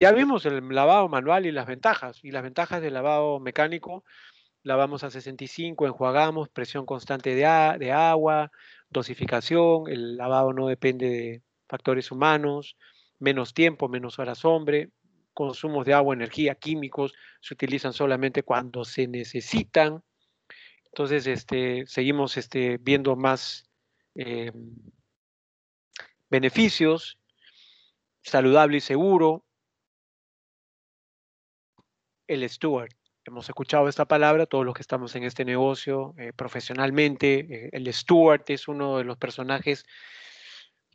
Ya vimos el lavado manual y las ventajas. Y las ventajas del lavado mecánico, lavamos a 65, enjuagamos, presión constante de, de agua, dosificación, el lavado no depende de factores humanos, menos tiempo, menos horas hombre, consumos de agua, energía, químicos, se utilizan solamente cuando se necesitan. Entonces, este, seguimos este, viendo más eh, beneficios, saludable y seguro. El steward. Hemos escuchado esta palabra, todos los que estamos en este negocio eh, profesionalmente. Eh, el steward es uno de los personajes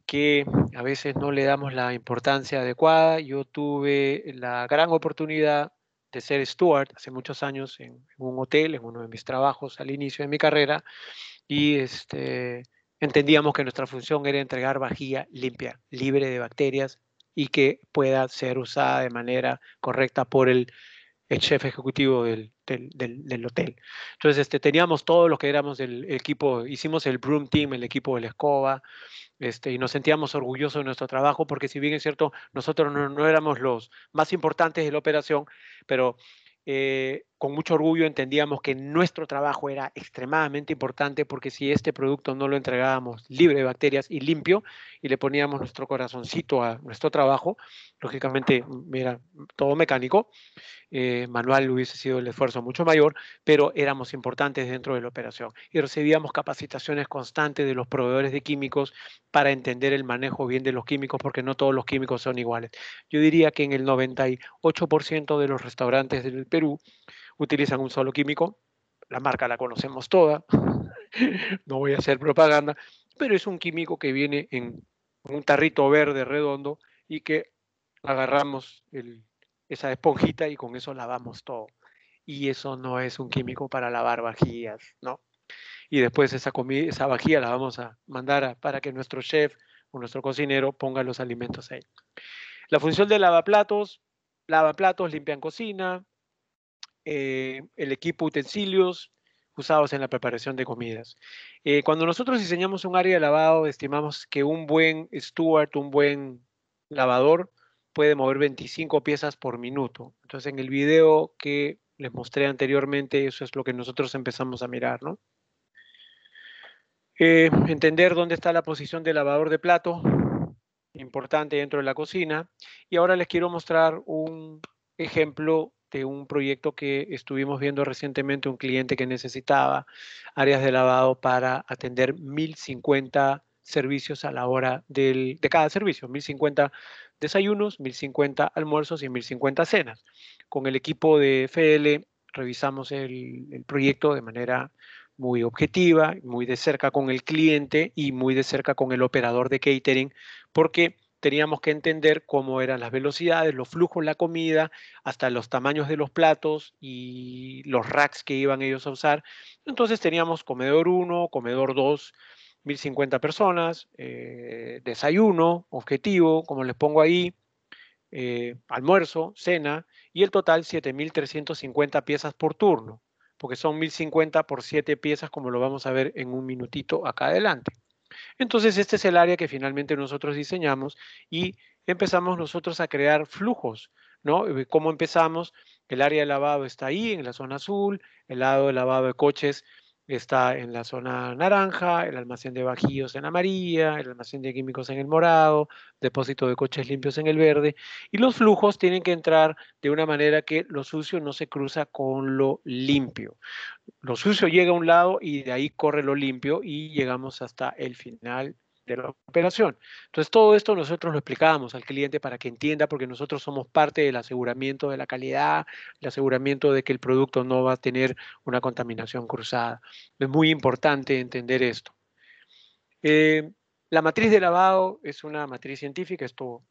que a veces no le damos la importancia adecuada. Yo tuve la gran oportunidad de ser steward hace muchos años en, un hotel, en uno de mis trabajos al inicio de mi carrera, y este, entendíamos que nuestra función era entregar vajilla limpia, libre de bacterias y que pueda ser usada de manera correcta por el el chef ejecutivo del, del, hotel. Entonces, este, teníamos todos los que éramos del equipo, hicimos el Broom Team, el equipo de la escoba, este, y nos sentíamos orgullosos de nuestro trabajo, porque si bien es cierto, nosotros no, no éramos los más importantes de la operación, pero eh, con mucho orgullo entendíamos que nuestro trabajo era extremadamente importante porque si este producto no lo entregábamos libre de bacterias y limpio y le poníamos nuestro corazoncito a nuestro trabajo, lógicamente era todo mecánico, eh, manual hubiese sido el esfuerzo mucho mayor, pero éramos importantes dentro de la operación y recibíamos capacitaciones constantes de los proveedores de químicos para entender el manejo bien de los químicos porque no todos los químicos son iguales. Yo diría que en el 98% de los restaurantes del Perú utilizan un solo químico. La marca la conocemos toda, no voy a hacer propaganda, pero es un químico que viene en un tarrito verde redondo y que agarramos esa esponjita y con eso lavamos todo. Y eso no es un químico para lavar vajillas, ¿no? Y después esa, comida, esa vajilla la vamos a mandar para que nuestro chef o nuestro cocinero ponga los alimentos ahí. La función de lavaplatos, lavaplatos, limpian cocina, eh, el equipo utensilios usados en la preparación de comidas. Eh, cuando nosotros diseñamos un área de lavado, estimamos que un buen steward, un buen lavador, puede mover 25 piezas por minuto. Entonces, en el video que les mostré anteriormente, eso es lo que nosotros empezamos a mirar, ¿no? Eh, entender dónde está la posición del lavador de plato, importante dentro de la cocina. Y ahora les quiero mostrar un ejemplo de un proyecto que estuvimos viendo recientemente, un cliente que necesitaba áreas de lavado para atender 1050 servicios a la hora del, de cada servicio, 1050 desayunos, 1050 almuerzos y 1050 cenas. Con el equipo de FL revisamos el, el proyecto de manera muy objetiva, muy de cerca con el cliente y muy de cerca con el operador de catering, porque teníamos que entender cómo eran las velocidades, los flujos, la comida, hasta los tamaños de los platos y los racks que iban ellos a usar. Entonces teníamos comedor 1, comedor 2, 1050 personas, eh, desayuno, objetivo, como les pongo ahí, eh, almuerzo, cena, y el total 7350 piezas por turno, porque son 1050 por 7 piezas, como lo vamos a ver en un minutito acá adelante. Entonces, este es el área que finalmente nosotros diseñamos y empezamos nosotros a crear flujos, ¿no? Eh, ¿Cómo empezamos? El área de lavado está ahí, en la zona azul, el lado de lavado de coches está en la zona naranja, el almacén de bajíos en amarilla, el almacén de químicos en el morado, depósito de coches limpios en el verde, y los flujos tienen que entrar de una manera que lo sucio no se cruza con lo limpio. Lo sucio llega a un lado y de ahí corre lo limpio y llegamos hasta el final de la operación. Entonces, todo esto nosotros lo explicábamos al cliente para que entienda, porque nosotros somos parte del aseguramiento de la calidad, el aseguramiento de que el producto no va a tener una contaminación cruzada. Es muy importante entender esto. Eh, la matriz de lavado es una matriz científica, esto,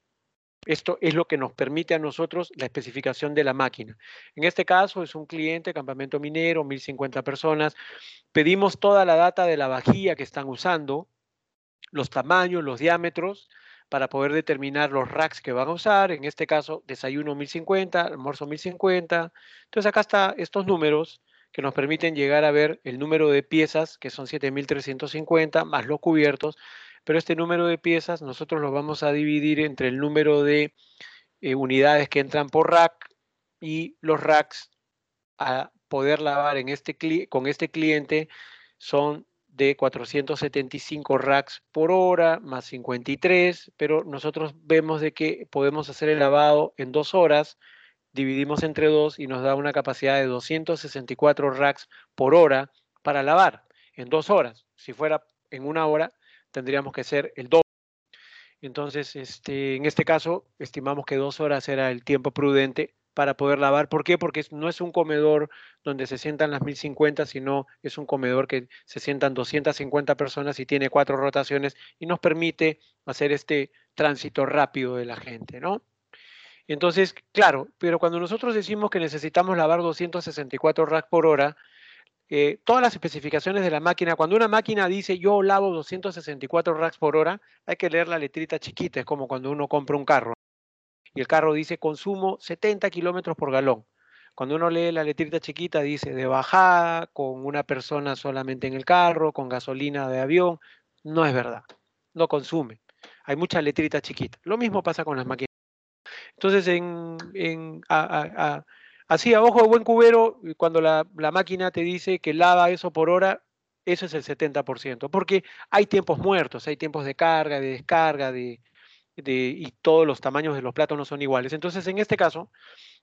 esto es lo que nos permite a nosotros la especificación de la máquina. En este caso es un cliente, campamento minero, 1050 personas. Pedimos toda la data de la vajilla que están usando, los tamaños, los diámetros, para poder determinar los racks que van a usar. En este caso, desayuno 1050, almuerzo 1050. Entonces acá están estos números que nos permiten llegar a ver el número de piezas, que son 7350, más los cubiertos. Pero este número de piezas nosotros lo vamos a dividir entre el número de eh, unidades que entran por rack y los racks a poder lavar en este con este cliente son de 475 racks por hora más 53, pero nosotros vemos de que podemos hacer el lavado en dos horas, dividimos entre dos y nos da una capacidad de 264 racks por hora para lavar en dos horas. Si fuera en una hora, tendríamos que ser el doble. Entonces, este, en este caso, estimamos que dos horas era el tiempo prudente para poder lavar. ¿Por qué? Porque no es un comedor donde se sientan las 1050, sino es un comedor que se sientan 250 personas y tiene cuatro rotaciones y nos permite hacer este tránsito rápido de la gente, ¿no? Entonces, claro, pero cuando nosotros decimos que necesitamos lavar 264 racks por hora, eh, todas las especificaciones de la máquina, cuando una máquina dice yo lavo 264 racks por hora, hay que leer la letrita chiquita, es como cuando uno compra un carro y el carro dice consumo 70 kilómetros por galón. Cuando uno lee la letrita chiquita dice de bajada, con una persona solamente en el carro, con gasolina de avión. No es verdad, no consume. Hay muchas letritas chiquitas. Lo mismo pasa con las máquinas. Entonces, en, así a ojo de buen cubero, cuando la, la máquina te dice que lava eso por hora, eso es el 70%, porque hay tiempos muertos, hay tiempos de carga, de descarga, de, y todos los tamaños de los platos no son iguales. Entonces, en este caso,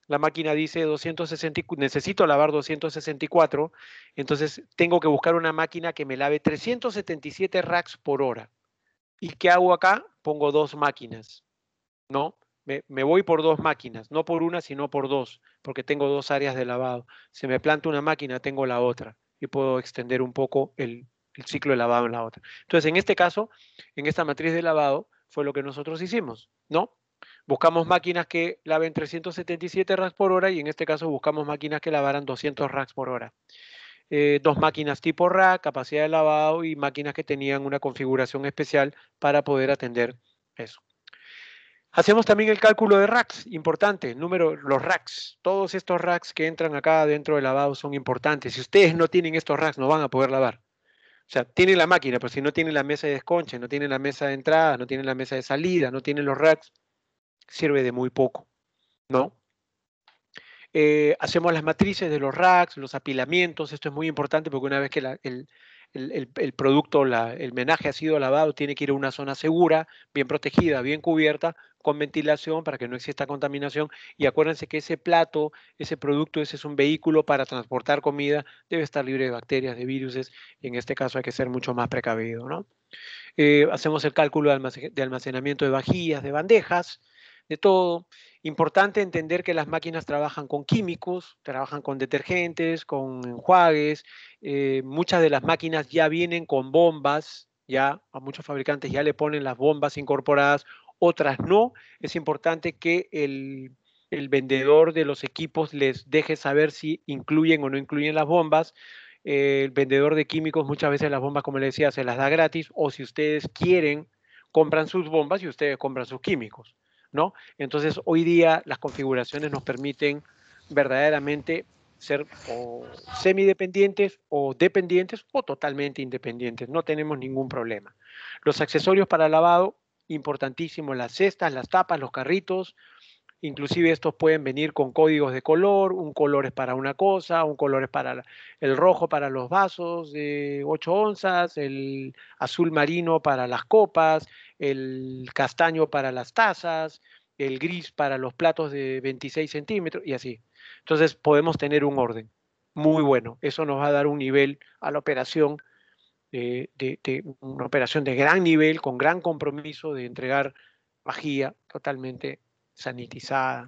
la máquina dice 260, necesito lavar 264, entonces tengo que buscar una máquina que me lave 377 racks por hora. ¿Y qué hago acá? Pongo dos máquinas, ¿no? Me, voy por dos máquinas, no por una, sino por dos, porque tengo dos áreas de lavado. Si me planto una máquina, tengo la otra y puedo extender un poco el, el ciclo de lavado en la otra. Entonces, en este caso, en esta matriz de lavado, fue lo que nosotros hicimos, ¿no? Buscamos máquinas que laven 377 racks por hora y en este caso buscamos máquinas que lavaran 200 racks por hora. Eh, dos máquinas tipo rack, capacidad de lavado y máquinas que tenían una configuración especial para poder atender eso. Hacemos también el cálculo de racks, importante, número, los racks. Todos estos racks que entran acá dentro del lavado son importantes. Si ustedes no tienen estos racks, no van a poder lavar. O sea, tiene la máquina, pero si no tiene la mesa de desconche, no tiene la mesa de entrada, no tiene la mesa de salida, no tiene los racks, sirve de muy poco, ¿no? Eh, hacemos las matrices de los racks, los apilamientos, esto es muy importante porque una vez que el, el, producto, el menaje ha sido lavado, tiene que ir a una zona segura, bien protegida, bien cubierta, con ventilación para que no exista contaminación. Y acuérdense que ese plato, ese producto, ese es un vehículo para transportar comida, debe estar libre de bacterias, de virus, y en este caso hay que ser mucho más precavido. ¿no? Eh, hacemos el cálculo de almacenamiento de vajillas, de bandejas, de todo. Importante entender que las máquinas trabajan con químicos, trabajan con detergentes, con enjuagues. Eh, muchas de las máquinas ya vienen con bombas, ya a muchos fabricantes ya le ponen las bombas incorporadas, otras no. Es importante que el, vendedor de los equipos les deje saber si incluyen o no incluyen las bombas. el vendedor de químicos muchas veces las bombas, como les decía, se las da gratis o si ustedes quieren, compran sus bombas y ustedes compran sus químicos. ¿no? Entonces, hoy día las configuraciones nos permiten verdaderamente ser o semidependientes o dependientes o totalmente independientes. No tenemos ningún problema. Los accesorios para lavado, importantísimo, las cestas, las tapas, los carritos, Inclusive estos pueden venir con códigos de color, un color es para una cosa, un color es para el rojo para los vasos de 8 onzas, el azul marino para las copas, el castaño para las tazas, el gris para los platos de 26 centímetros y así. Entonces podemos tener un orden muy bueno. Eso nos va a dar un nivel a la operación, de, de una operación de gran nivel, con gran compromiso de entregar vajilla totalmente sanitizada,